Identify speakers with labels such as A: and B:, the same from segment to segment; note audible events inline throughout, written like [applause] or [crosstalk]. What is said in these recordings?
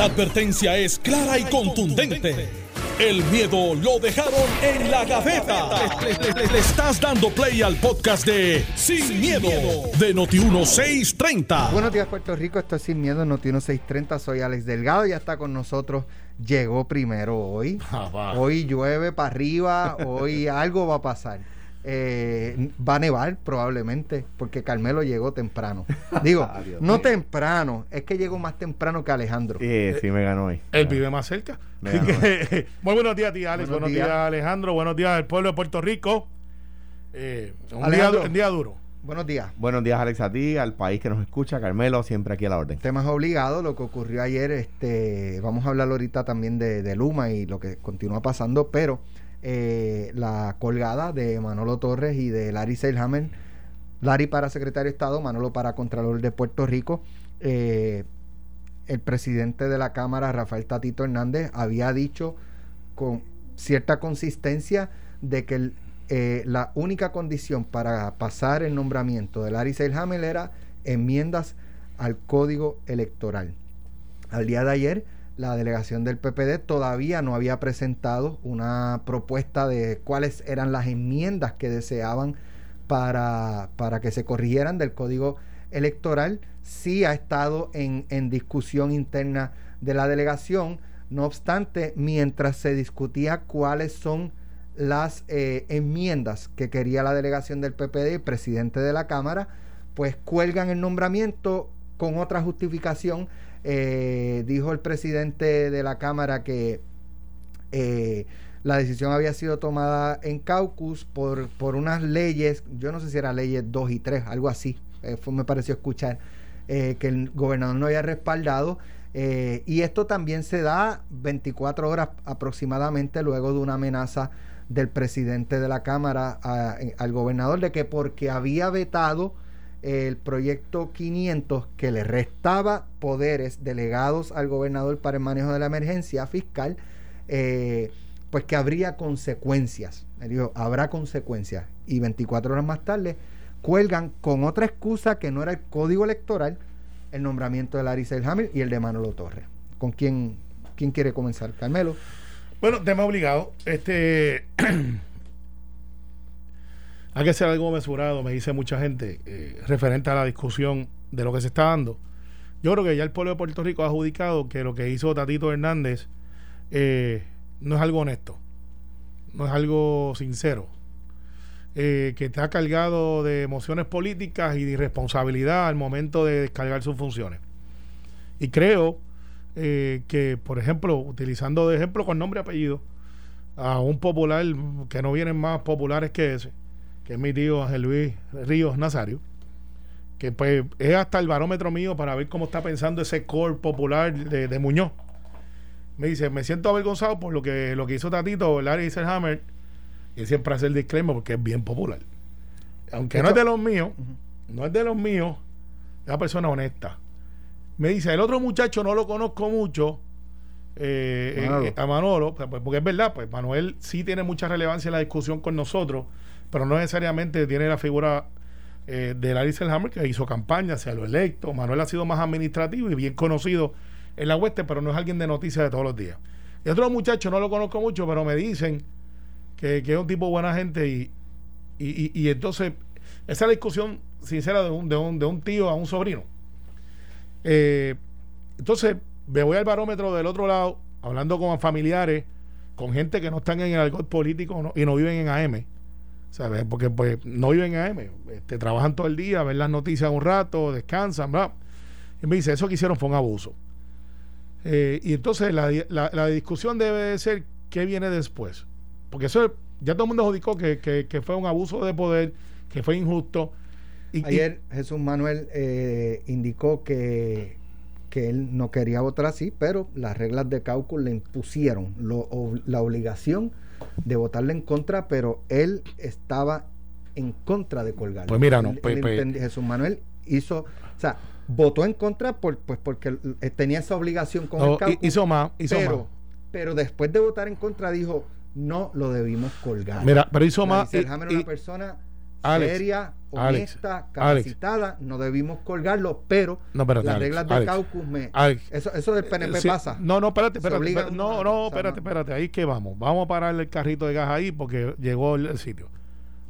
A: La advertencia es clara y contundente. El miedo lo dejaron en la gaveta. Le, estás dando play al podcast de Sin, miedo, de Noti1630.
B: Buenos días, Puerto Rico. Esto es Sin Miedo, Noti1630. Soy Alex Delgado. Ya está con nosotros. Llegó primero hoy.
C: Ah,
B: Hoy llueve para arriba. [laughs] Hoy algo va a pasar. Eh, va a nevar probablemente porque Carmelo llegó temprano. [laughs] Digo,
C: Adiós.
B: no temprano, es que llegó más temprano que Alejandro.
C: Sí, sí me ganó hoy.
D: Él vive más cerca. Que, [laughs] muy buenos días, tía Alex.
B: Buenos
D: Buenos, días.
B: días.
D: Alejandro. Buenos días al pueblo de Puerto Rico. Eh, un, día, un duro.
B: Buenos días.
C: Buenos días, Alex, a ti, al país que nos escucha, Carmelo, siempre aquí a la orden.
B: Temas obligados, lo que ocurrió ayer, este, vamos a hablar ahorita también de, de Luma y lo que continúa pasando, pero eh, la colgada de Manolo Torres y de Larry Seilhammer, Larry para secretario de Estado, Manolo para Contralor de Puerto Rico, eh, el presidente de la Cámara, Rafael Tatito Hernández, había dicho con cierta consistencia de que eh, la única condición para pasar el nombramiento de Larry Seilhammer era enmiendas al código electoral. Al día de ayer, la delegación del PPD todavía no había presentado una propuesta de cuáles eran las enmiendas que deseaban para, para que se corrigieran del código electoral. Sí ha estado en, en discusión interna de la delegación. No obstante, mientras se discutía cuáles son las eh, enmiendas que quería la delegación del PPD y presidente de la Cámara, pues cuelgan el nombramiento con otra justificación. Eh, dijo el presidente de la Cámara que eh, la decisión había sido tomada en caucus por, por unas leyes, yo no sé si eran leyes 2 y 3, algo así, eh, me pareció escuchar, eh, que el gobernador no había respaldado. eh, y esto también se da 24 horas aproximadamente luego de una amenaza del presidente de la Cámara al gobernador de que porque había vetado el proyecto 500 que le restaba poderes delegados al gobernador para el manejo de la emergencia fiscal, eh, pues que habría consecuencias. Él dijo, habrá consecuencias. Y 24 horas más tarde cuelgan con otra excusa que no era el código electoral, el nombramiento de Larry Selhammer y el de Manolo Torres. ¿Con quién, quién quiere comenzar? Carmelo.
D: Bueno, tema obligado. Este. [clears throat] hay que ser algo mesurado, me dice mucha gente, eh, referente a la discusión de lo que se está dando. Yo creo que ya el pueblo de Puerto Rico ha adjudicado que lo que hizo Tatito Hernández eh, no es algo honesto, no es algo sincero, eh, que está cargado de emociones políticas y de irresponsabilidad al momento de descargar sus funciones. Y creo eh, que, por ejemplo, utilizando de ejemplo con nombre y apellido, a un popular que no vienen más populares que ese, que es mi tío Ángel Luis Ríos Nazario, que pues es hasta el barómetro mío para ver cómo está pensando ese core popular de, de Muñoz. Me dice, me siento avergonzado por lo que, lo que hizo Tatito, Larry Hammer, y él siempre hace el disclaimer porque es bien popular. Aunque no es de los míos, no es de los míos, es una persona honesta. Me dice, el otro muchacho no lo conozco mucho, eh,
B: Manolo.
D: eh, a Manolo, pues, pues, porque es verdad, pues Manuel sí tiene mucha relevancia en la discusión con nosotros, pero no necesariamente tiene la figura eh, de Larry Selhammer que hizo campaña, se lo electo. Manuel ha sido más administrativo y bien conocido en la hueste, pero no es alguien de noticias de todos los días. Y otro muchacho no lo conozco mucho, pero me dicen que, que es un tipo buena gente y, y, y- y entonces esa discusión sincera de un, de un, de un tío a un sobrino. Eh, entonces, me voy al barómetro del otro lado, hablando con familiares, con gente que no están en el alcohol político y no viven en AM. ¿Sabes? Porque pues no viven en AM. Este, trabajan todo el día, ven las noticias un rato, descansan, bla. Y me dice, eso que hicieron fue un abuso. Eh, y entonces la, la- la discusión debe de ser qué viene después. Porque eso ya todo el mundo adjudicó que, que- que fue un abuso de poder, que fue injusto. Y- y-
B: Ayer Jesús Manuel eh, indicó que, que él no quería votar así, pero las reglas de cálculo le impusieron lo- la obligación de votarle en contra, pero él estaba en contra de colgar.
D: Pues mira, no,
B: Él-
D: pues-
B: él
D: pues-
B: Jesús Manuel hizo, o sea, votó en contra por, pues porque eh, tenía esa obligación con
D: no,
B: el cálculo,
D: hizo más, hizo
B: pero,
D: más.
B: pero después de votar en contra dijo, no lo debimos colgar.
D: Mira, pero hizo más.
B: Selhammer era
D: y-
B: una persona
D: Alex,
B: seria, honesta,
D: Alex.
B: capacitada. No debimos colgarlo, pero
D: No, espérate,
B: las reglas del
D: Alex.
B: caucus me. Eso, eso del PNP
D: Sí,
B: pasa.
D: No, no, espérate, espérate. No, no, espérate, espérate. Ahí que vamos. Vamos a pararle el carrito de gas ahí porque llegó el, sitio.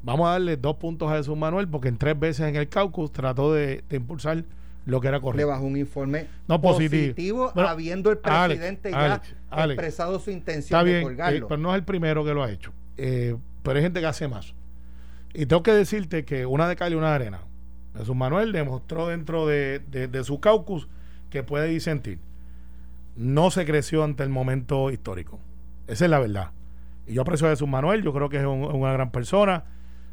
D: Vamos a darle dos puntos a Jesús Manuel porque en tres veces en el caucus trató de, de impulsar lo que era
B: Le
D: correcto.
B: bajó un informe
D: No, positivo. Bueno,
B: habiendo el presidente ya expresado su intención de
D: bien,
B: colgarlo.
D: eh, pero no es el primero que lo ha hecho. Eh, pero hay gente que hace más. Y tengo que decirte que una de cal y una de arena. Jesús Manuel demostró dentro de, de- su caucus que puede disentir. No se creció ante el momento histórico. Esa es la verdad. Y yo aprecio a Jesús Manuel, yo creo que es un- una gran persona.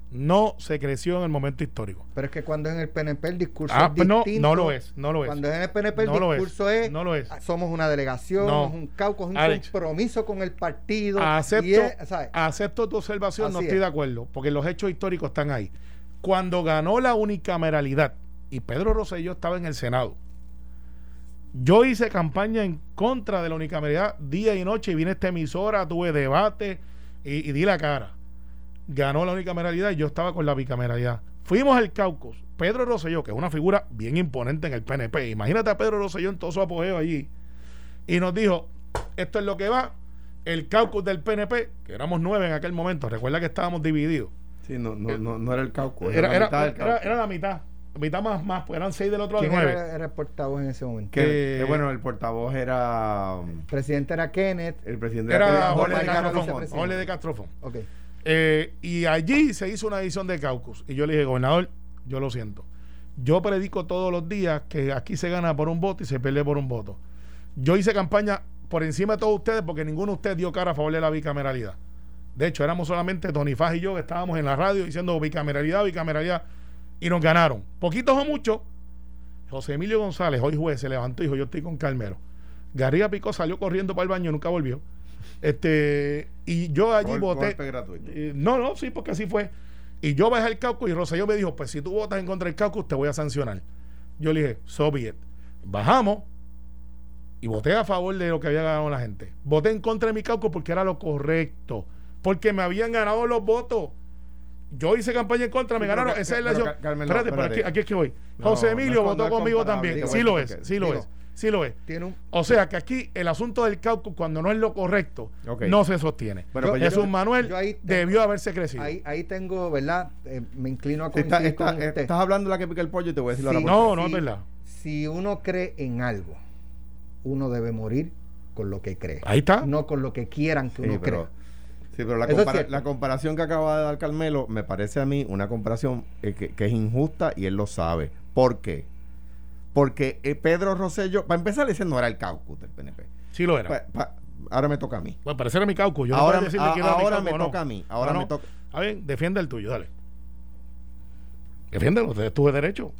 D: No se creció en el momento histórico.
B: Pero es que cuando es en el PNP el discurso
D: Ah,
B: es
D: pues no,
B: distinto.
D: no lo es, no lo es.
B: Cuando es en el PNP el
D: No lo es,
B: discurso es,
D: no lo es.
B: ah, somos una delegación,
D: No.
B: es un caucus, es un
D: Alex.
B: compromiso con el partido.
D: Acepto,
B: y
D: acepto tu observación, no estoy
B: es.
D: de acuerdo, porque los hechos históricos están ahí. Cuando ganó la unicameralidad y Pedro Rosselló estaba en el Senado, yo hice campaña en contra de la unicameralidad día y noche y vine a esta emisora, tuve debate y, y di la cara. Ganó la unicameralidad y yo estaba con la bicameralidad. Fuimos al caucus. Pedro Rosselló, que es una figura bien imponente en el PNP, imagínate a Pedro Rosselló en todo su apogeo allí, y nos dijo, esto es lo que va, el caucus del PNP, que éramos nueve en aquel momento, recuerda que estábamos divididos,
C: Sí, no, no, no, no era el caucus.
D: era,
C: la
D: era,
C: mitad del
D: era-
C: caucus.
D: era la mitad, mitad más, más, pues eran seis del otro lado,
B: ¿Quién
D: nueve.
B: era, era el portavoz en ese momento?
C: Que,
D: Eh,
C: que bueno, el portavoz era
B: El presidente era Kenneth.
C: el presidente
D: Era
C: era
B: Jorge
D: Jorge de Castrofón. Jorge de Castrofón.
B: Ok.
D: Eh, y allí se hizo una edición de caucus. Y yo le dije, gobernador, yo lo siento. Yo predico todos los días que aquí se gana por un voto y se pierde por un voto. Yo hice campaña por encima de todos ustedes porque ninguno de ustedes dio cara a favor de la bicameralidad. De hecho, éramos solamente Tony Faj y yo que estábamos en la radio diciendo bicameralidad, bicameralidad. Y nos ganaron. Poquitos o muchos. José Emilio González, hoy juez, se levantó y dijo, yo estoy con Carmelo. Garriga Picó salió corriendo para el baño y nunca volvió. Este, y yo allí
C: Gol-
D: voté. Eh, no, no, sí, porque así fue. Y yo bajé el caucus y Rosselló me dijo, pues si tú votas en contra del caucus, te voy a sancionar. Yo le dije, so be it. Bajamos y voté a favor de lo que había ganado la gente. Voté en contra de mi caucus porque era lo correcto. Porque me habían ganado los votos. Yo hice campaña en contra, me
C: Sí,
D: ganaron. Esa es la Espérate, pero aquí, es que voy.
C: No,
D: José
C: no
D: Emilio
C: es-
D: votó conmigo también. Sí lo es, sí lo es, sí lo es.
B: Tiene un,
D: O sea que aquí el asunto del caucus, cuando no es lo correcto, no se sostiene.
C: Pero
B: Yo-
C: pues yo-
D: Jesús Manuel
B: yo ahí tengo-
D: debió haberse crecido.
B: ahí, ahí tengo, ¿verdad? Eh, me inclino a
C: está- está-
B: con usted.
C: estás hablando de la que pica el pollo y te voy a decir
B: Sí.
C: ahora por
D: No, no es
B: Si-
D: verdad.
B: Si uno cree en algo, uno debe morir con lo que cree.
D: Ahí está.
B: No con lo que quieran que
C: Sí,
B: uno
C: pero,
B: crea.
C: sí, pero la, compara- la comparación que acaba de dar Carmelo me parece a mí una comparación eh, que, que es injusta y él lo sabe. ¿Por qué? Porque eh, Pedro Rosselló, para empezar, ese no era el caucus del PNP.
D: Sí lo era.
C: Pa- pa- ahora me toca a mí.
D: Bueno, parece era mi caucus. Yo no
C: ahora
D: decirle
C: a-
D: que era mi
C: ahora
D: caucus
C: me
D: no.
C: toca a mí. Ahora
D: No,
C: me
D: no.
C: toca.
D: Está bien, defiende el tuyo, dale. Defiéndelo, usted tuve derecho.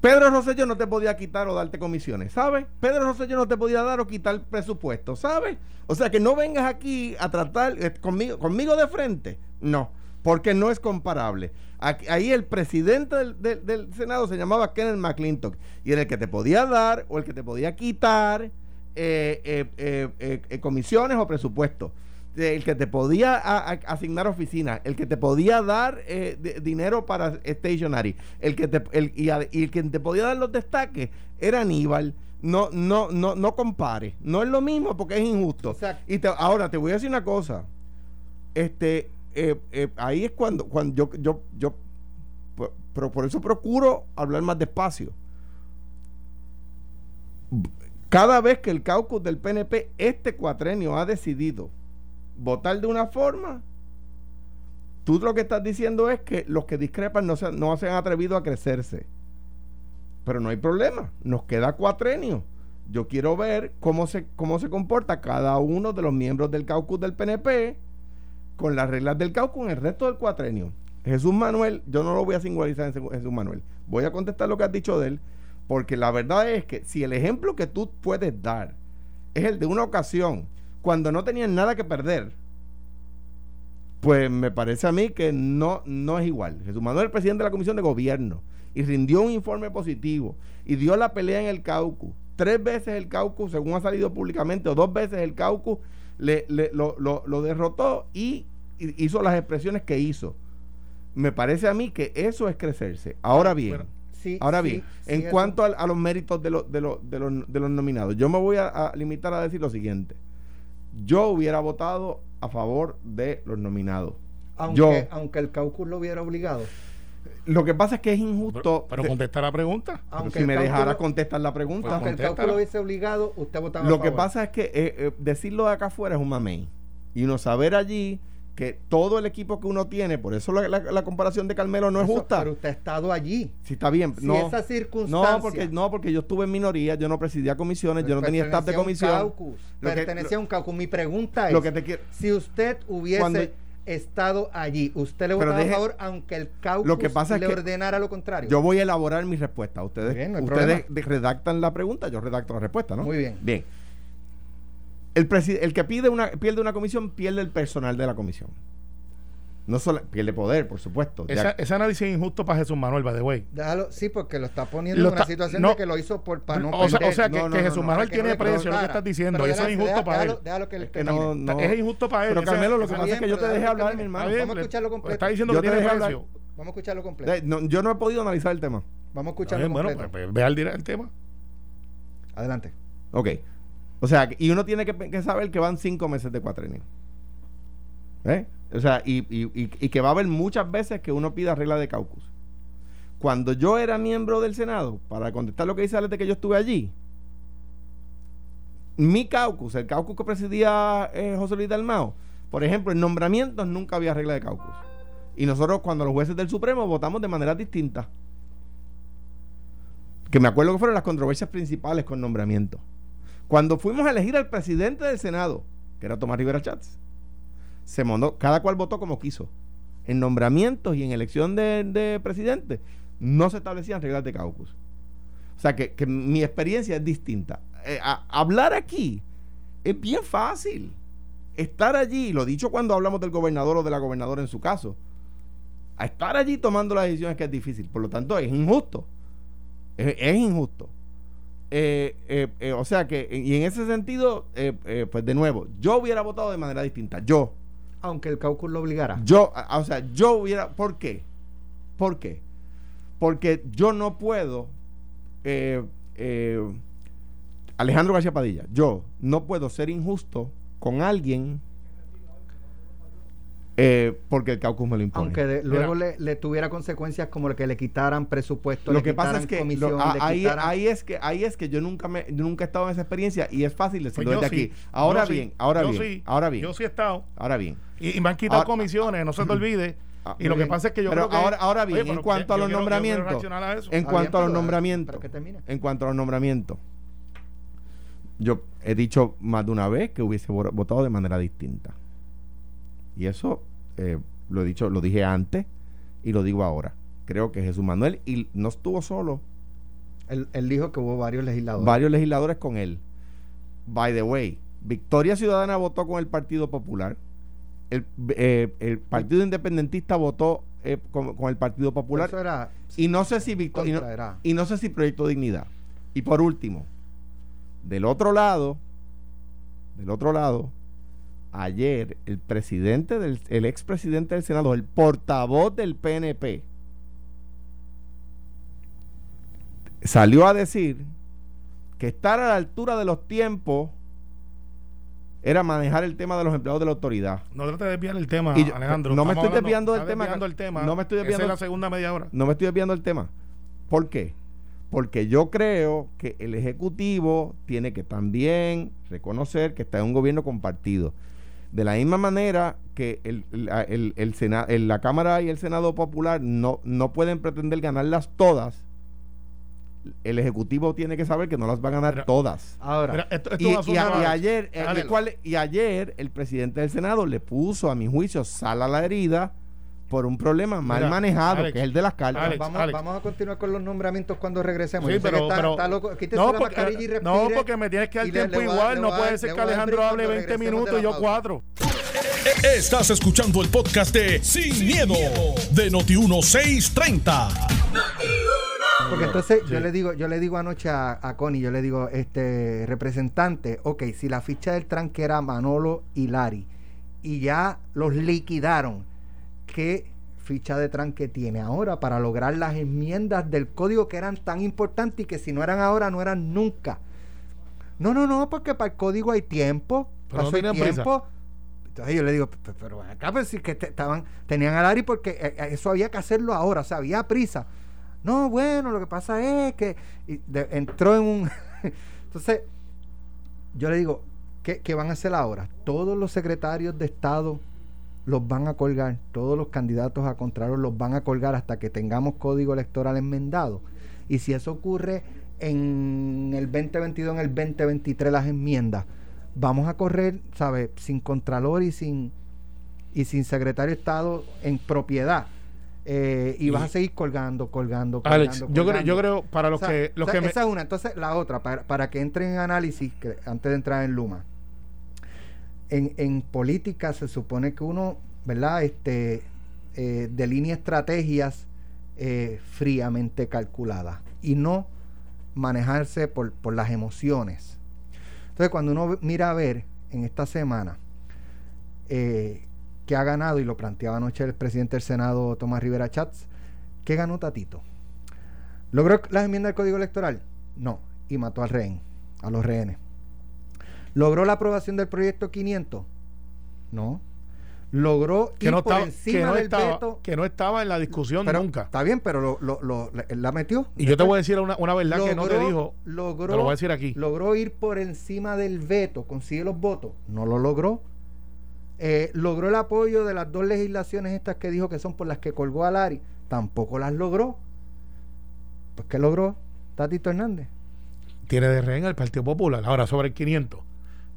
C: Pedro Rosselló no te podía quitar o darte comisiones, ¿sabes? Pedro Rosselló no te podía dar o quitar presupuesto, ¿sabes? O sea, que no vengas aquí a tratar eh, conmigo, conmigo de frente. No, porque no es comparable. Ahí el presidente del, del- del Senado se llamaba Kenneth McClintock y era el que te podía dar o el que te podía quitar eh, eh, eh, eh, eh, comisiones o presupuesto. Eh, El que te podía a- a- asignar oficinas, el que te podía dar eh, de- dinero para stationary, el que te, el, y, a- y el que te podía dar los destaques era Aníbal. No, no, no, no compare. No es lo mismo porque es injusto.
B: Exacto.
C: Y te- ahora te voy a decir una cosa. Este, eh, eh, ahí es cuando, cuando yo, yo, yo, pero por eso procuro hablar más despacio. Cada vez que el caucus del PNP este cuatrenio ha decidido votar de una forma, tú lo que estás diciendo es que los que discrepan no se, no han atrevido a crecerse. Pero no hay problema, nos queda cuatrenio. Yo quiero ver cómo se, cómo se comporta cada uno de los miembros del caucus del PNP con las reglas del caucus en el resto del cuatrenio. Jesús Manuel, yo no lo voy a singularizar en Jesús- Manuel. Voy a contestar lo que has dicho de él, porque la verdad es que si el ejemplo que tú puedes dar es el de una ocasión cuando no tenían nada que perder, pues me parece a mí que no, no es igual. Jesús Manuel, el presidente de la Comisión de Gobierno, y rindió un informe positivo y dio la pelea en el caucus. Tres veces el caucus, según ha salido públicamente, o dos veces el caucus le, le- lo, lo- lo derrotó y hizo las expresiones que hizo. Me parece a mí que eso es crecerse. Ahora bien,
B: Sí,
C: ahora bien,
B: sí,
C: en cuanto a, a los méritos de, los de, de, los, de los nominados, yo me voy a, a limitar a decir lo siguiente. Yo hubiera votado a favor de los nominados.
B: aunque,
C: yo-
B: aunque el caucus lo hubiera obligado.
C: Lo que pasa es que es injusto.
D: Pero, pero contesta la pregunta.
B: Aunque
C: si me
B: cálculo-
C: dejara contestar la pregunta.
B: Aunque el cálculo lo hubiese obligado, usted votaba a
C: Lo que
B: favor.
C: pasa es que eh, eh, decirlo de acá afuera es un mamey. Y uno saber allí que todo el equipo que uno tiene, por eso la, la- la comparación de Carmelo no es justa.
B: Pero usted ha estado allí.
C: si está bien,
B: Si
C: no.
B: esa circunstancia.
C: No porque, no, porque yo estuve en minoría, yo no presidía comisiones, yo no tenía staff de
B: pertenecía a un
C: comisión.
B: caucus,
C: Lo que-
B: pertenecía a un caucus. Mi pregunta es:
C: Lo que te quiero.
B: si usted hubiese
C: Cuando-
B: estado allí, ¿usted le votaba
C: deje-
B: a favor aunque el caucus
C: Lo que pasa es
B: le
C: que
B: ordenara lo contrario?
C: Yo voy a elaborar mi respuesta. Ustedes,
B: Bien, no hay
C: ustedes redactan la pregunta, yo redacto la respuesta, ¿no?
B: Muy bien.
C: Bien. El, el que pide una, pierde una comisión pierde el personal de la comisión. No solo pierde poder, por supuesto.
D: Esa- ese análisis es injusto para Jesús Manuel, by the way.
B: Déjalo, sí, porque lo está poniendo
D: Lo
B: en una
D: está-
B: situación
D: no.
B: de que lo hizo por para no
D: o, sea, o
B: perder.
D: sea, que,
C: No, no,
D: que
C: no,
D: Jesús
C: no,
D: Manuel tiene precio, lo que estás diciendo. Y eso es
B: déjalo-
D: injusto para
B: déjalo-
D: él.
B: déjalo que
C: Es que
B: termine.
C: no, no.
D: Es injusto para él.
C: Pero Carmelo, lo que pasa es que yo te dejé hablar, mi hermano.
B: Vamos a escucharlo completo.
D: Está diciendo
C: Yo
D: que
C: te
D: tiene precio.
B: Vamos a escucharlo completo.
C: No, yo no he podido analizar el tema.
B: Vamos a escucharlo
D: bien, bueno,
B: completo.
D: pues, ve al el tema.
B: Adelante.
C: Ok. O sea, y uno tiene que, que saber que van cinco meses de cuatrenio. ¿Eh? O sea, y, y- y- que va a haber muchas veces que uno pida regla de caucus. Cuando yo era miembro del Senado, para contestar lo que dice Alex de que yo estuve allí, mi caucus, el caucus que presidía eh, José Luis Dalmao, por ejemplo, en nombramientos nunca había regla de caucus. Y nosotros, cuando los jueces del Supremo votamos de manera distinta. Que me acuerdo que fueron las controversias principales con nombramientos. Cuando fuimos a elegir al presidente del Senado, que era Tomás Rivera Chats, se mondó, cada cual votó como quiso. En nombramientos y en elección de, de presidente no se establecían reglas de caucus. O sea que, que mi experiencia es distinta. Eh, hablar aquí es bien fácil. Estar allí, lo dicho cuando hablamos del gobernador o de la gobernadora en su caso, a estar allí tomando las decisiones que es difícil. Por lo tanto, es injusto. Es, injusto. Eh, eh, o sea que, y en ese sentido, pues de nuevo, yo hubiera votado de manera distinta. Yo,
B: Aunque el caucus lo obligara.
C: yo, o sea, yo hubiera, ¿por qué? ¿Por qué? Porque yo no puedo, eh, eh, Alejandro García Padilla, yo no puedo ser injusto con alguien eh, porque el caucus me lo impone.
B: Aunque de- luego le, le tuviera consecuencias como el que le quitaran presupuesto,
C: lo
B: le
C: que pasa
B: quitaran
C: es que lo-
B: comisión,
C: a-
B: le
C: ahí,
B: quitaran-
C: ahí es que ahí es que yo nunca me nunca he estado en esa experiencia y es fácil decirlo
D: Pues
C: desde
D: sí,
C: aquí. Ahora
D: yo sí,
C: bien, ahora
D: yo
C: bien,
D: sí,
C: ahora bien,
D: Yo sí he estado.
C: ahora bien.
D: Y, y me han quitado
C: Ah,
D: comisiones, no se te olvide.
C: Ah,
D: y lo que pasa es que yo
C: Pero
D: creo que.
C: ahora- ahora bien, en cuanto a los nombramientos. En cuanto a los nombramientos, en cuanto a los nombramientos, yo he dicho más de una vez que hubiese vo- votado de manera distinta. Y eso eh, lo he dicho, lo dije antes y lo digo ahora. Creo que Jesús Manuel y no estuvo solo,
B: Él, él dijo que hubo varios legisladores.
C: varios legisladores con él. By the way, Victoria Ciudadana votó con el Partido Popular. El, eh, el Partido Independentista votó eh, con, con el Partido Popular.
B: Eso era
C: Y no sé si Victor- y no- y no sé si Proyecto Dignidad. Y por último, del otro lado, del otro lado, ayer el presidente del, el expresidente del Senado, el portavoz del PNP, salió a decir que estar a la altura de los tiempos era manejar el tema de los empleados de la autoridad.
D: No trate de desviar el tema,
C: yo-
D: Alejandro.
C: no me estoy
D: hablando-
C: desviando del tema,
D: desviando el tema.
C: no me estoy
D: Esa
C: desviando-
D: es la segunda media hora.
C: No me estoy desviando del tema. ¿Por qué? Porque yo creo que el Ejecutivo tiene que también reconocer que está en un gobierno compartido. De la misma manera que el, la, el- el Sena- el- la Cámara y el Senado Popular no, no pueden pretender ganarlas todas, el Ejecutivo tiene que saber que no las va a ganar todas.
B: Ahora,
D: Mira, esto, esto
C: Y, a- ayer, eh,
D: Alex,
C: ¿cuál- y ayer el presidente del Senado le puso, a mi juicio, sal a la herida por un problema mal
D: Mira,
C: manejado,
D: Alex,
C: que es el de las cartas.
D: Alex,
B: vamos,
D: Alex.
B: vamos a continuar con los nombramientos cuando regresemos.
D: Sí, pero,
B: está,
D: pero-
B: está loco.
D: No,
B: la
D: porque,
B: y respire.
D: no, porque me tienes que dar tiempo
B: le voy a-
D: igual.
B: le
D: No puede ser que Alejandro hable
B: cuando
D: 20
B: regresemos
D: minutos y yo
B: pausa.
D: 4.
A: Estás escuchando el podcast de Sin, miedo, de Noti1630.
B: Porque entonces yo le digo, yo le digo anoche a, a Connie, yo le digo, este representante, ok, si la ficha del tranque era Manolo y Lari y ya los liquidaron, ¿qué ficha de Trump que tiene ahora para lograr las enmiendas del código que eran tan importantes y que si no eran ahora no eran nunca. No, no, no, porque para el código hay tiempo.
D: Pero no
B: pasó el
D: tenían prisa.
B: tiempo. Entonces yo le digo, "Pero- pero acá pues sí que te- estaban, tenían a Larry porque eh, eh, eso había que hacerlo ahora, o sea, había prisa. No, bueno, lo que pasa es que y de- entró en un... [laughs] Entonces, yo le digo, ¿qué, qué van a hacer ahora? Todos los secretarios de Estado los van a colgar, todos los candidatos a Contralor los van a colgar hasta que tengamos código electoral enmendado. Y si eso ocurre en el 2022, en el 2023 las enmiendas, vamos a correr, ¿sabes? Sin Contralor y sin, y sin secretario de Estado en propiedad. Eh, y,
D: Y-
B: vas a seguir colgando, colgando, colgando.
D: Alex, yo creo, yo creo para los
B: O sea,
D: que los
B: o sea,
D: que me-
B: esa es una. Entonces, la otra, para, para que entren en análisis, que antes de entrar en Luma. En, en política se supone que uno, ¿verdad? Este, eh, delinea estrategias eh, fríamente calculadas y no manejarse por, por las emociones. Entonces, cuando uno mira a ver en esta semana eh, que ha ganado, y lo planteaba anoche el presidente del Senado, Tomás Rivera Chats, ¿qué ganó Tatito? ¿Logró las enmiendas del Código Electoral? No, y mató al rehén, a los rehenes. ¿Logró la aprobación del proyecto 500? No. ¿Logró
D: que
B: ir
D: no
B: por
D: estaba,
B: encima
D: que no
B: del
D: estaba,
B: veto?
D: que no estaba en la discusión
B: Pero
D: nunca.
B: Está bien, pero lo, lo- lo- la- metió.
D: Y yo te voy a decir una, una verdad que no te dijo,
B: Logró,
D: te lo voy a decir aquí.
B: logró ir por encima del veto, consigue los votos, no lo logró. Eh, logró el apoyo de las dos legislaciones estas que dijo que son por las que colgó a Lari, tampoco las logró. Pues ¿qué logró Tatito Hernández?
D: Tiene de rehén al Partido Popular. Ahora, sobre el 500.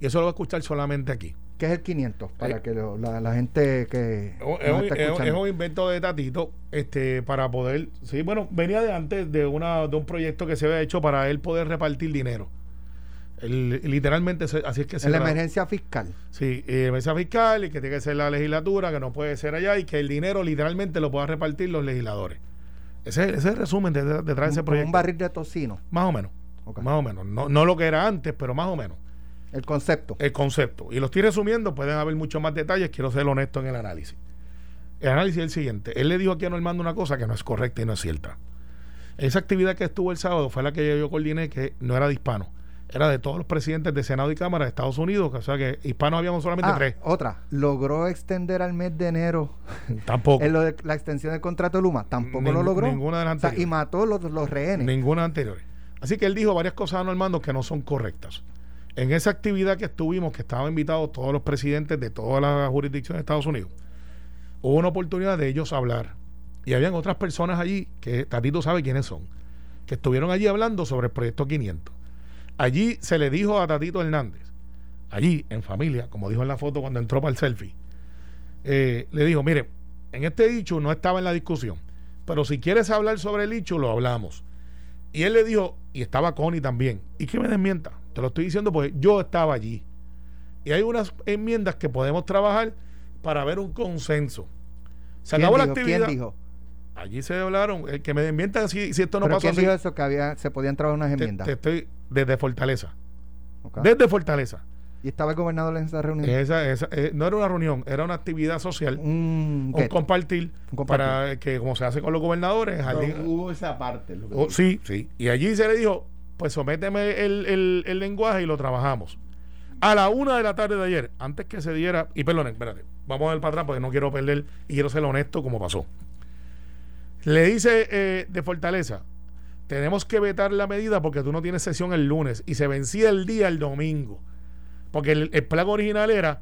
D: Y eso lo va a escuchar solamente aquí.
B: ¿Qué es el 500? Para
D: Eh,
B: que lo- la, la gente que
D: Es un- es un, invento de Tatito este, para poder. Sí, bueno, venía de antes de, una, de un proyecto que se había hecho para él poder repartir dinero. Él, literalmente, así es que se.
B: en la emergencia fiscal.
D: Sí, eh, mesa fiscal y que tiene que ser la legislatura, que no puede ser allá y que el dinero literalmente lo puedan repartir los legisladores. Ese, ese es el resumen de- de- detrás de ese proyecto.
B: Un barril de tocino.
D: Más o menos. Más o menos. No, no lo que era antes, pero más o menos.
B: El concepto.
D: El concepto. Y lo estoy resumiendo, pueden haber muchos más detalles, quiero ser honesto en el análisis. El análisis es el siguiente. Él le dijo aquí a Normando una cosa que no es correcta y no es cierta. Esa actividad que estuvo el sábado fue la que yo coordiné, que no era de hispanos. Era de todos los presidentes de Senado y Cámara de Estados Unidos. O sea que hispanos habíamos solamente
B: Ah,
D: tres.
B: otra. Logró extender al mes de enero [laughs]
D: Tampoco.
B: en lo de la extensión del contrato de Luma. Tampoco lo logró.
D: ninguna de las
B: O sea, y
D: anteriores.
B: mató los, los rehenes.
D: Ninguna anterior. Así que él dijo varias cosas a Normando que no son correctas. En esa actividad que estuvimos, que estaban invitados todos los presidentes de todas las jurisdicciones de Estados Unidos, hubo una oportunidad de ellos hablar. Y habían otras personas allí, que Tatito sabe quiénes son, que estuvieron allí hablando sobre el proyecto 500. Allí se le dijo a Tatito Hernández, allí en familia, como dijo en la foto cuando entró para el selfie, eh, le dijo, mire, en este dicho no estaba en la discusión, pero si quieres hablar sobre el dicho, lo hablamos. Y él le dijo, y estaba Connie también, y que me desmienta, te lo estoy diciendo porque yo estaba allí. Y hay unas enmiendas que podemos trabajar para ver un consenso. Se
B: ¿Quién
D: acabó la actividad.
B: ¿Quién dijo?
D: Allí se hablaron, el que me desmientan si, si esto no
B: ¿Pero
D: pasó
B: quién
D: así.
B: dijo eso? Que había, se podían trabajar unas enmiendas.
D: te estoy desde Fortaleza. Desde Fortaleza.
B: Y estaba el gobernador en esa reunión.
D: Esa, esa, eh, no era una reunión, era una actividad social.
B: un
D: compartir,
B: Un compartir.
D: para que como se hace con los gobernadores
C: Pero
D: jardín-
C: hubo esa parte. lo que
D: Oh, sí, sí. Y allí se le dijo, pues sométeme el, el- lenguaje y lo trabajamos. A la una de la tarde de ayer, antes que se diera, y perdonen, espérate, vamos a ver para atrás porque no quiero perder y quiero ser honesto como pasó. Le dice eh, de Fortaleza, tenemos que vetar la medida porque tú no tienes sesión el lunes y se vencía el día el domingo. Porque el, el plan original era,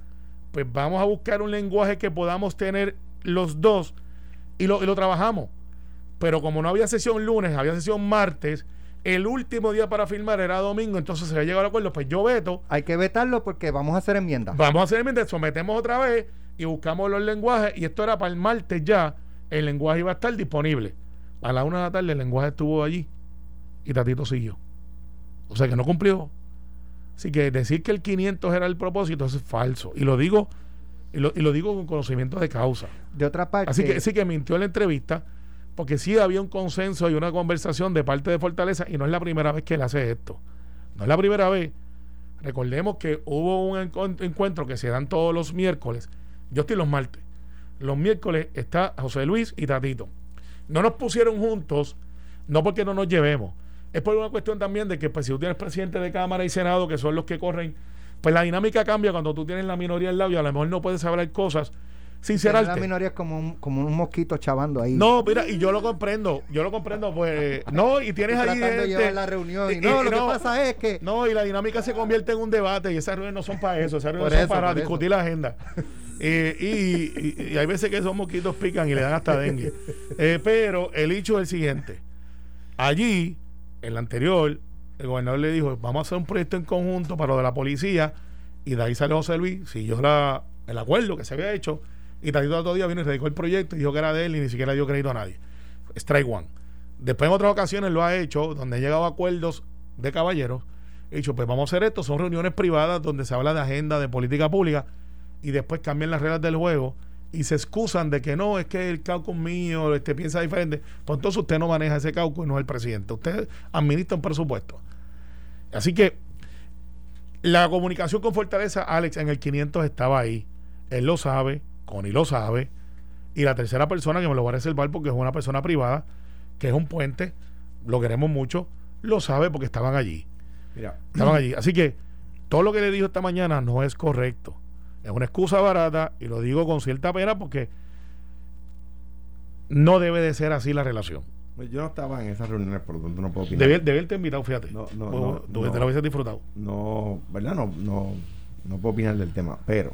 D: pues vamos a buscar un lenguaje que podamos tener los dos y lo, y lo trabajamos. Pero como no había sesión lunes, había sesión martes, el último día para firmar era domingo, entonces se había llegado al acuerdo, pues yo veto,
B: Hay que vetarlo porque vamos a hacer enmiendas.
D: vamos a hacer enmiendas, sometemos otra vez y buscamos los lenguajes, y esto era para el martes ya, el lenguaje iba a estar disponible. A la una de la tarde el lenguaje estuvo allí y Tatito siguió. O sea que no cumplió. Así que decir que el 500 era el propósito es falso. Y lo digo y lo, y lo digo con conocimiento de causa.
B: De otra parte,
D: Así que sí que mintió en la entrevista, porque sí había un consenso y una conversación de parte de Fortaleza, y no es la primera vez que él hace esto. No es la primera vez. Recordemos que hubo un encuentro que se dan todos los miércoles. Yo estoy los martes. los miércoles está José Luis y Tatito. No nos pusieron juntos, no porque no nos llevemos, es por una cuestión también de que pues, si tú tienes presidente de Cámara y Senado, que son los que corren, pues la dinámica cambia cuando tú tienes la minoría al lado y a lo mejor no puedes hablar cosas sinceramente.
B: La minoría es como un, como un mosquito chavando ahí.
D: No, mira, y yo lo comprendo, yo lo comprendo, pues, no, y tienes ahí
B: tratando de llevar la reunión. Y, no, lo que pasa es que...
D: No, y la dinámica se convierte en un debate y esas reuniones no son para eso, esas reuniones son para discutir la agenda. y, y, hay veces que esos mosquitos pican y le dan hasta dengue. [laughs] Eh, pero el hecho es el siguiente. Allí, el anterior, el gobernador le dijo, vamos a hacer un proyecto en conjunto para lo de la policía y de ahí salió José Luis, siguió la, el acuerdo que se había hecho y Tatito otro día vino y radicó el proyecto y dijo que era de él y ni siquiera dio crédito a nadie. Strike one. Después en otras ocasiones lo ha hecho, donde ha llegado a acuerdos de caballeros. He dicho, pues vamos a hacer esto. Son reuniones privadas donde se habla de agenda, de política pública y después cambian las reglas del juego y se excusan de que no, es que el caucus mío este, piensa diferente. Pues entonces usted no maneja ese caucus y no es el presidente. Usted administra un presupuesto. Así que la comunicación con Fortaleza, Alex, en el 500 estaba ahí. Él lo sabe. Connie lo sabe. Y la tercera persona que me lo va a reservar porque es una persona privada, que es un puente, lo queremos mucho, lo sabe porque estaban allí. Mira. Estaban allí. Así que todo lo que le dijo esta mañana no es correcto. Es una excusa barata y lo digo con cierta pena porque no debe de ser así la relación.
C: Pues yo no estaba en esas reuniones, por lo tanto no puedo
D: opinar. Debe, debe haberte invitado, fíjate. No, no, no, te lo hubiese disfrutado.
C: No, ¿verdad? No, no, no puedo opinar del tema, pero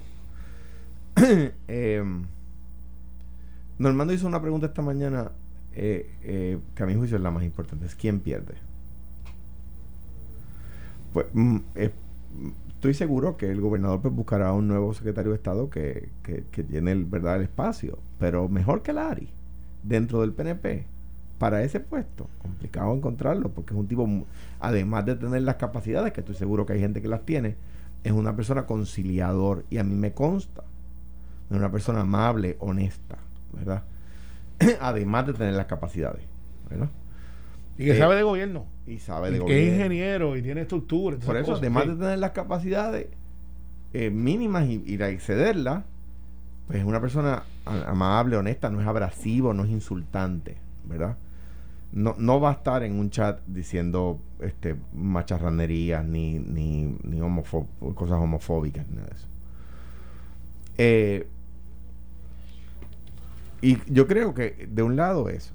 C: [coughs] eh, Normando hizo una pregunta esta mañana eh, eh, que a mi juicio es la más importante, es quién pierde. Pues mm, estoy seguro que el gobernador pues, buscará un nuevo secretario de Estado que, que, tiene el, ¿verdad? el espacio, pero mejor que Lari, dentro del PNP, para ese puesto. Complicado encontrarlo, porque es un tipo, además de tener las capacidades, que estoy seguro que hay gente que las tiene, es una persona conciliador y a mí me consta de una persona amable, honesta, ¿verdad? [clears throat] Además de tener las capacidades, ¿verdad?
D: Y que sabe de gobierno.
C: Y sabe de
D: y
C: gobierno.
D: Que es ingeniero y tiene estructura.
C: Por eso, además de tener las capacidades eh, mínimas y, y excederlas, pues es una persona amable, honesta, no es abrasivo, no es insultante, ¿verdad? No, no va a estar en un chat diciendo este macharranerías ni, ni, ni cosas homofóbicas, ni nada de eso. Eh, y yo creo que de un lado eso,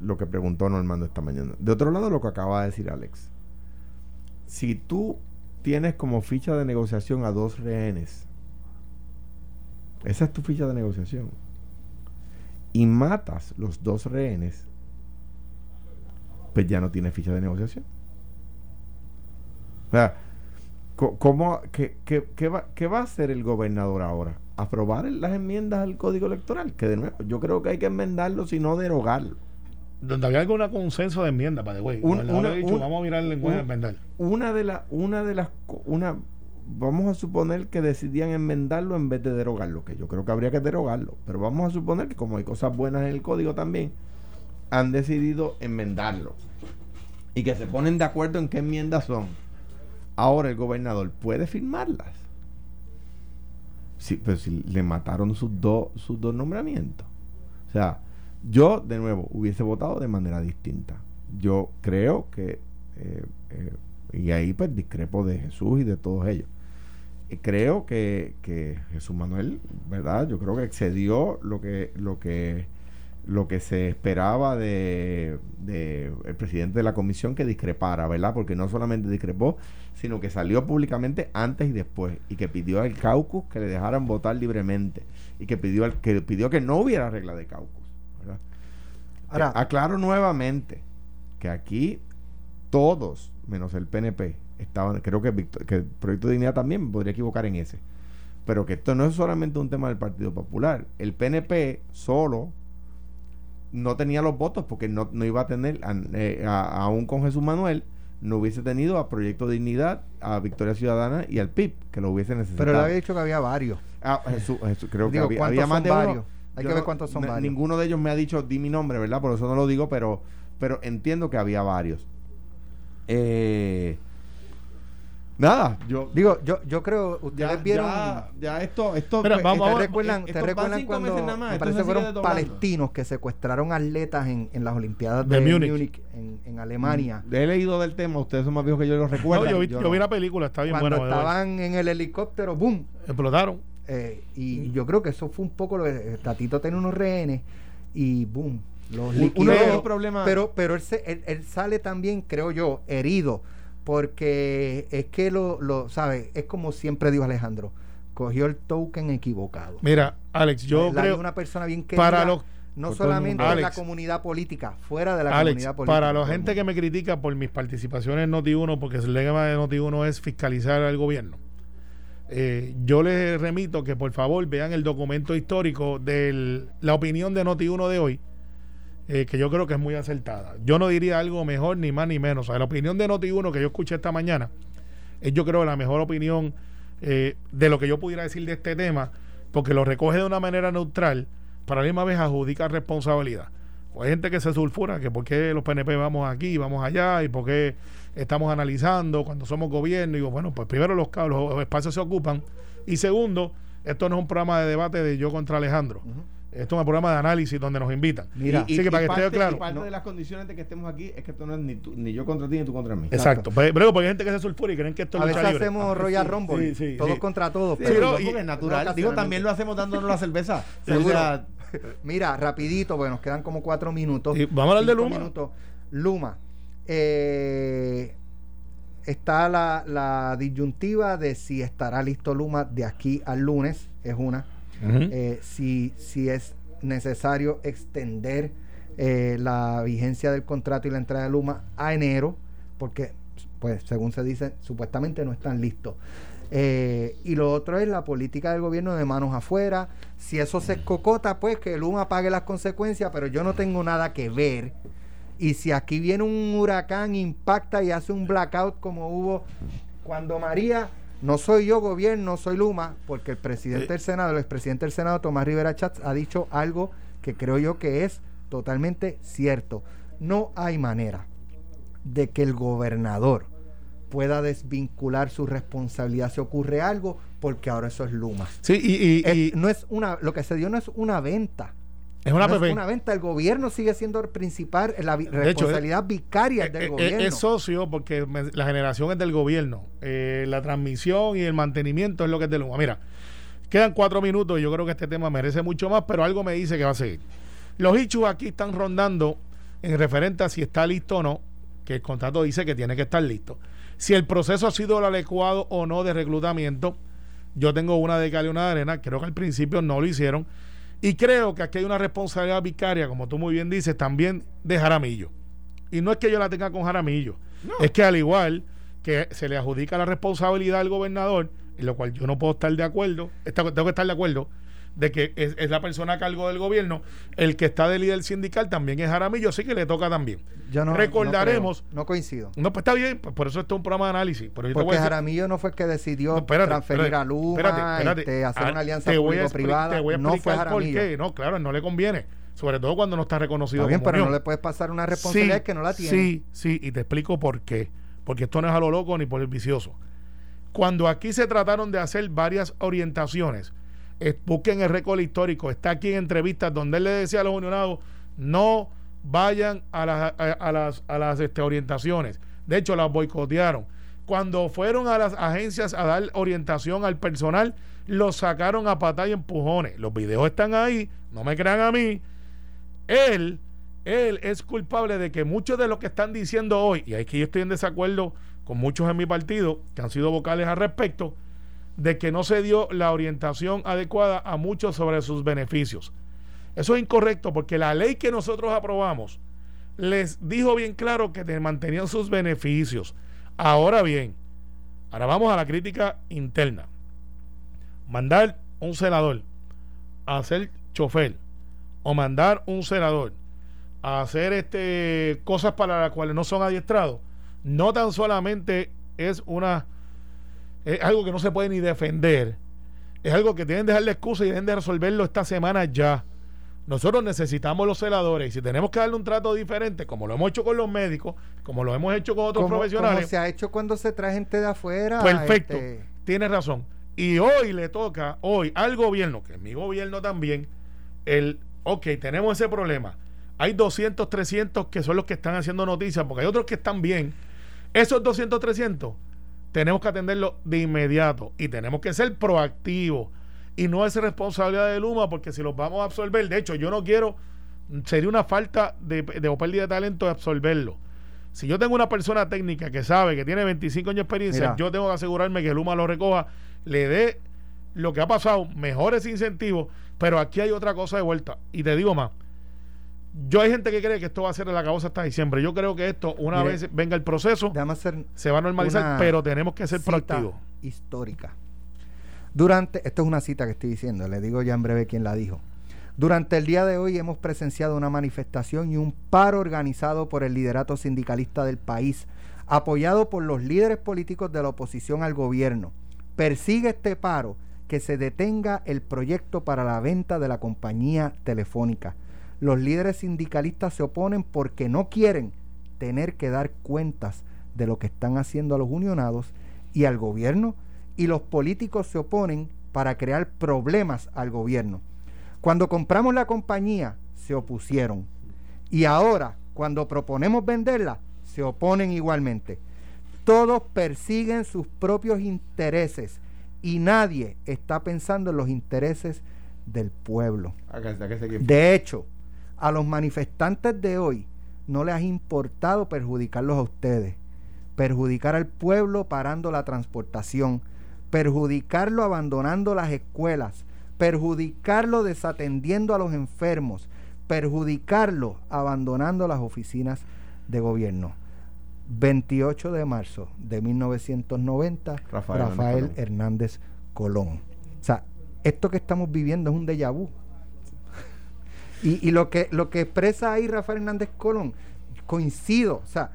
C: lo que preguntó Normando esta mañana. De otro lado, lo que acaba de decir Alex. Si tú tienes como ficha de negociación a dos rehenes, esa es tu ficha de negociación, y matas los dos rehenes, pues ya no tienes ficha de negociación. O sea, ¿cómo, qué, va, ¿Qué va a hacer el gobernador ahora? Aprobar las enmiendas al código electoral, que de nuevo, yo creo que hay que enmendarlo, si no derogarlo.
D: Donde había alguna consenso de enmienda, para de güey. Una, dicho, vamos a mirar el lenguaje enmendar.
C: Una de las, una de las, una, vamos a suponer que decidían enmendarlo en vez de derogarlo, que yo creo que habría que derogarlo, pero vamos a suponer que como hay cosas buenas en el código también, han decidido enmendarlo y que se ponen de acuerdo en qué enmiendas son. Ahora el gobernador puede firmarlas Sí, pero si le mataron sus dos, sus dos nombramientos. O sea, yo de nuevo hubiese votado de manera distinta. Yo creo que, eh, eh, y ahí pues discrepo de Jesús y de todos ellos. Eh, creo que, que Jesús Manuel, ¿verdad? Yo creo que excedió lo que, lo que lo que se esperaba de, el presidente de la comisión que discrepara, ¿verdad? Porque no solamente discrepó, sino que salió públicamente antes y después y que pidió al caucus que le dejaran votar libremente y que pidió al, que pidió que no hubiera regla de caucus, ¿verdad? Ahora, aclaro nuevamente que aquí todos menos el PNP estaban, creo que, que el proyecto de dignidad también me podría equivocar en ese, pero que esto no es solamente un tema del Partido Popular, el PNP solo no tenía los votos porque no, iba a tener, eh, aún con Jesús Manuel, no hubiese tenido a Proyecto Dignidad, a Victoria Ciudadana y al PIB, que lo hubiese necesitado.
B: Pero le había dicho que había varios.
C: Ah, Jesús, creo que había, más de varios.
B: Hay que ver cuántos son varios.
C: Ninguno de ellos me ha dicho, di mi nombre, ¿verdad? Por eso no lo digo, pero, pero entiendo que había varios. Eh, nada, yo
B: Digo, yo, yo creo, ustedes
C: ya,
B: vieron.
C: ya, ya esto, esto pues,
D: vamos,
B: ¿Te recuerdan,
C: estos
B: te recuerdan
C: cinco
B: cuando
C: meses nada más,
B: me parece fueron palestinos que secuestraron atletas en, en las Olimpiadas
D: De
B: de,
D: Múnich.
B: Múnich, en, en Alemania?
C: he leído del tema, ustedes son más viejos que yo lo recuerdo.
D: No, yo, vi,
B: yo
D: yo
B: no.
D: vi la película, está bien
B: Cuando
D: buena.
B: estaban en el helicóptero, ¡boom!
D: Explotaron.
B: Eh, y yo creo que eso fue un poco lo que Tatito tenía unos rehenes y boom, los liquidó.
C: uno de los problemas-
B: Pero, pero él, se- él- él sale también, creo yo, herido, porque es que lo, lo ¿sabes? Es como siempre dijo Alejandro, cogió el token equivocado.
D: Mira, Alex, yo
B: La-
D: creo.
B: una persona bien querida,
D: para los
B: no
C: el
B: solamente en la comunidad política, fuera de la
D: Alex,
B: comunidad política.
D: para la gente que me critica por mis participaciones en Noti1, porque el lema de Noti1 es fiscalizar al gobierno, eh, yo les remito que por favor vean el documento histórico de la opinión de Noti1 de hoy, eh, que yo creo que es muy acertada. Yo no diría algo mejor ni más ni menos. O sea, la opinión de Noti1 que yo escuché esta mañana es yo creo la mejor opinión eh, de lo que yo pudiera decir de este tema, porque lo recoge de una manera neutral, para la misma vez adjudica responsabilidad. Pues hay gente que se sulfura que por qué los PNP vamos aquí, vamos allá, y por qué estamos analizando cuando somos gobierno. Y digo, bueno, pues primero los, espacios se ocupan, y segundo, esto no es un programa de debate de yo contra Alejandro. Esto es un programa de análisis donde nos invitan.
B: Mira,
D: Así que para que
C: parte,
D: esté claro.
C: y parte
B: No.
C: de las condiciones de que estemos aquí es que esto no es ni, tú- ni yo contra ti ni tú contra mí.
D: Exacto. Pero, pero porque hay gente que se sulfura y creen que esto es
B: a veces
D: libre.
B: hacemos
C: Ah,
B: Royal
C: sí,
B: Rumble,
D: sí, sí,
B: todos
D: sí.
B: contra todos.
C: Sí,
B: pero-
D: y-
C: es natural. Digo, también lo hacemos dándonos la cerveza. [laughs] Sea,
B: Mira, rapidito, porque nos quedan como cuatro minutos.
D: Y vamos a hablar de Luma.
B: minutos. Luma. eh, está la, la disyuntiva de si estará listo Luma de aquí al lunes, es una. Eh, si, si es necesario extender eh, la vigencia del contrato y la entrada de Luma a enero, porque, pues, según se dice, supuestamente no están listos. Eh, y lo otro es la política del gobierno de manos afuera. Si eso se escocota, pues que Luma pague las consecuencias, pero yo no tengo nada que ver. Y si aquí viene un huracán, impacta y hace un blackout como hubo cuando María, no soy yo gobierno, soy Luma, porque el presidente
D: Eh.
B: del Senado, el expresidente del Senado, Tomás Rivera Chats, ha dicho algo que creo yo que es totalmente cierto. No hay manera de que el gobernador pueda desvincular su responsabilidad si ocurre algo, porque ahora eso es Luma.
D: Sí, y, y-
B: Es-
D: y
B: no es una, lo que se dio no es una venta.
D: Es una
B: no
D: PP.
B: es una venta. El gobierno sigue siendo el principal, la
D: hecho,
B: responsabilidad vicaria
D: Eh,
B: del
D: eh,
B: gobierno.
D: Es socio porque me- la generación es del gobierno. Eh, la transmisión y el mantenimiento es lo que es de Luma. Mira, quedan cuatro minutos y yo creo que este tema merece mucho más, pero algo me dice que va a seguir. Los hechos aquí están rondando en referente a si está listo o no, que el contrato dice que tiene que estar listo. Si el proceso ha sido el adecuado o no de reclutamiento, yo tengo una de cal y una de arena, creo que al principio no lo hicieron. Y creo que aquí hay una responsabilidad vicaria, como tú muy bien dices, también de Jaramillo. Y no es que yo la tenga con Jaramillo, es que al igual que se le adjudica la responsabilidad al gobernador, en lo cual yo no puedo estar de acuerdo, tengo que estar de acuerdo, de que es, es la persona a cargo del gobierno, el que está de líder sindical también es Jaramillo, así que le toca también.
B: Yo no,
D: Recordaremos-
B: No, creo, no coincido.
D: No, pues está bien, pues por eso esto es un programa de análisis. Pero
B: Porque
D: decir-
B: Jaramillo no fue el que decidió
D: No, espérate,
B: transferir
D: espérate,
B: a Luma,
D: espérate, espérate.
B: este, hacer
D: Ah,
B: una alianza
D: te voy a expli-
B: público-privada.
D: Te voy a
B: No fue
D: explicar por
B: Jaramillo.
D: qué. No, claro, no le conviene. Sobre todo cuando no está reconocido
B: Está bien,
D: como
B: pero no le puedes pasar una responsabilidad
D: Sí,
B: que no la tiene.
D: Sí, sí, y te explico por qué. Porque esto no es a lo loco ni por el vicioso. Cuando aquí se trataron de hacer varias orientaciones, busquen el récord histórico, está aquí en entrevistas donde él le decía a los unionados, no vayan a las, a las, a las este, orientaciones. De hecho, las boicotearon. Cuando fueron a las agencias a dar orientación al personal, los sacaron a patada y empujones. Los videos están ahí, no me crean a mí. Él, él es culpable de que muchos de lo que están diciendo hoy, y aquí yo estoy en desacuerdo con muchos en mi partido que han sido vocales al respecto, de que no se dio la orientación adecuada a muchos sobre sus beneficios. Eso es incorrecto porque la ley que nosotros aprobamos les dijo bien claro que te mantenían sus beneficios. Ahora bien, ahora vamos a la crítica interna. Mandar un senador a ser chofer o mandar un senador a hacer este cosas para las cuales no son adiestrados, no tan solamente es una es algo que no se puede ni defender, es algo que tienen que dejarle excusa y deben de resolverlo esta semana ya. nosotros necesitamos los celadores y si tenemos que darle un trato diferente, como lo hemos hecho con los médicos, como lo hemos hecho con otros
B: Como-
D: profesionales,
B: como se ha hecho cuando se trae gente de afuera.
D: perfecto,
B: este,
D: tienes razón. Y hoy le toca, hoy al gobierno, que es mi gobierno también, el, ok, tenemos ese problema. Hay 200, 300 que son los que están haciendo noticias, porque hay otros que están bien. Esos 200, 300 tenemos que atenderlos de inmediato y tenemos que ser proactivos. Y no es responsabilidad de Luma, porque si los vamos a absorber, de hecho, yo no quiero, sería una falta de, de o pérdida de talento de absorberlo. Si yo tengo una persona técnica que sabe que tiene 25 años de experiencia,
B: Mira.
D: yo tengo que asegurarme que Luma lo recoja, le dé lo que ha pasado, mejores incentivos, pero aquí hay otra cosa de vuelta. Y te digo más, yo hay gente que cree que esto va a ser la causa hasta diciembre. Yo creo que esto, una
B: Mire,
D: vez venga el proceso, se va a normalizar, pero tenemos que ser proactivos.
B: histórica. Durante, esto es una cita que estoy diciendo, le digo ya en breve quién la dijo. Durante el día de hoy hemos presenciado una manifestación y un paro organizado por el liderato sindicalista del país, apoyado por los líderes políticos de la oposición al gobierno. Persigue este paro que se detenga el proyecto para la venta de la compañía telefónica. Los líderes sindicalistas se oponen porque no quieren tener que dar cuentas de lo que están haciendo a los unionados y al gobierno y los políticos se oponen para crear problemas al gobierno. Cuando compramos la compañía se opusieron y ahora cuando proponemos venderla se oponen igualmente. Todos persiguen sus propios intereses y nadie está pensando en los intereses del pueblo. De hecho, a los manifestantes de hoy no les ha importado perjudicarlos a ustedes, perjudicar al pueblo parando la transportación, perjudicarlo abandonando las escuelas, perjudicarlo desatendiendo a los enfermos, perjudicarlo abandonando las oficinas de gobierno. 28 de marzo de 1990,
C: Rafael
B: Rafael,
C: Hernández
B: Hernández Colón. O sea, esto que estamos viviendo es un déjà vu. Y, y lo que lo que expresa ahí Rafael Hernández Colón, coincido, o sea,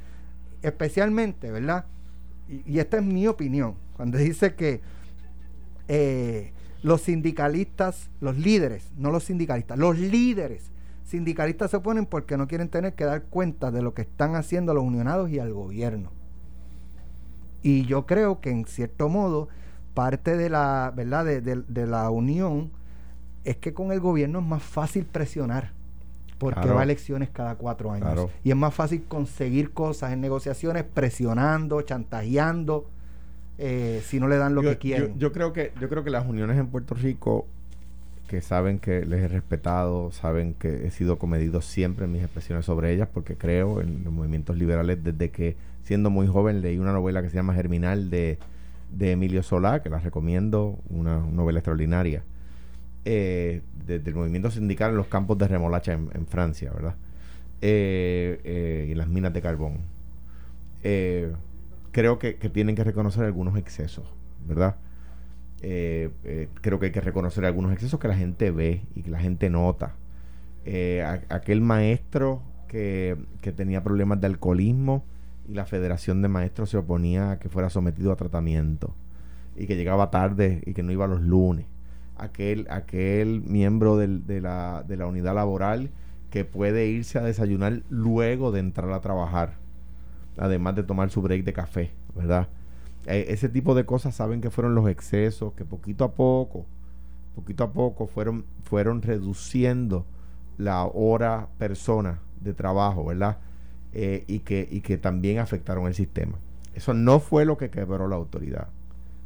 B: especialmente, ¿verdad? Y, esta es mi opinión, cuando dice que eh, los sindicalistas, los líderes, no los sindicalistas, los líderes sindicalistas se oponen porque no quieren tener que dar cuenta de lo que están haciendo los unionados y al gobierno. Y yo creo que en cierto modo parte de la verdad de- de la unión es que con el gobierno es más fácil presionar porque
C: Claro.
B: va a elecciones cada cuatro años
C: Claro.
B: y es más fácil conseguir cosas en negociaciones presionando, chantajeando eh, si no le dan lo
C: yo,
B: que quieren.
C: yo- yo creo que yo creo que las uniones en Puerto Rico que saben que les he respetado, saben que he sido comedido siempre en mis expresiones sobre ellas porque creo en los movimientos liberales desde que siendo muy joven leí una novela que se llama Germinal de, de Emilio Solá, que la recomiendo, una novela extraordinaria, eh, desde el movimiento sindical en los campos de remolacha en, Francia, ¿verdad? Eh, eh, y las minas de carbón. Eh, creo que, que tienen que reconocer algunos excesos, ¿verdad? Creo que hay que reconocer algunos excesos que la gente ve y que la gente nota. Aquel maestro que, que tenía problemas de alcoholismo y la Federación de Maestros se oponía a que fuera sometido a tratamiento y que llegaba tarde y que no iba los lunes. Aquel, aquel miembro de, la, de la unidad laboral que puede irse a desayunar luego de entrar a trabajar, además de tomar su break de café, ¿verdad? Eh, ese tipo de cosas saben que fueron los excesos, que poquito a poco, poquito a poco fueron, fueron reduciendo la hora persona de trabajo, ¿verdad? Eh, y, que, y que también afectaron el sistema. Eso no fue lo que quebró la autoridad.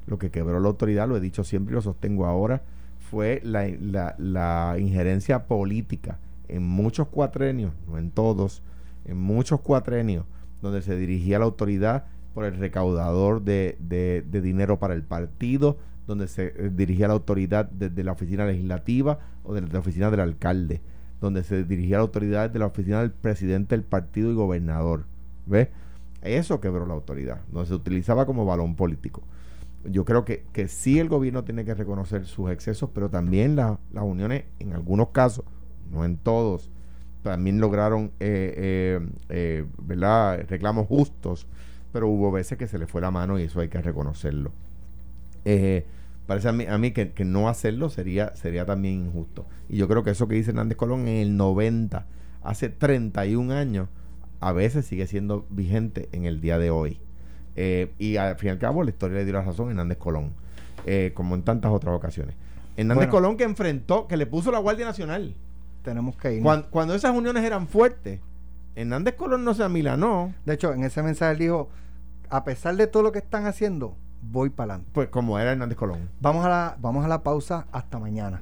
C: Lo que quebró la autoridad, lo he dicho siempre y lo sostengo ahora, fue la, la- la injerencia política en muchos cuatrenios, no en todos, en muchos cuatrenios, donde se dirigía la autoridad por el recaudador de, de- de dinero para el partido, donde se eh, dirigía la autoridad desde la oficina legislativa o desde la oficina del alcalde, donde se dirigía la autoridad desde la oficina del presidente del partido y gobernador. ¿Ves? Eso quebró la autoridad, donde se utilizaba como balón político. Yo creo que, que sí el gobierno tiene que reconocer sus excesos, pero también la- las uniones, en algunos casos, no en todos, también lograron eh, eh, eh, ¿verdad? reclamos justos, pero hubo veces que se le fue la mano y eso hay que reconocerlo. Eh, parece a mí, a mí que, que, no hacerlo sería, sería también injusto. Y yo creo que eso que dice Hernández Colón en el 90, hace 31 años, a veces sigue siendo vigente en el día de hoy. Eh, y al fin y al cabo, la historia le dio la razón a Hernández Colón, eh, como en tantas otras ocasiones. Hernández Colón que enfrentó, que le puso la Guardia Nacional.
B: Tenemos que ir.
C: Cuando, cuando esas uniones eran fuertes, Hernández Colón no se amilanó.
B: De hecho, en ese mensaje dijo, a pesar de todo lo que están haciendo, voy para adelante.
C: Pues como era Hernández Colón.
B: Vamos a la, vamos a la pausa hasta mañana.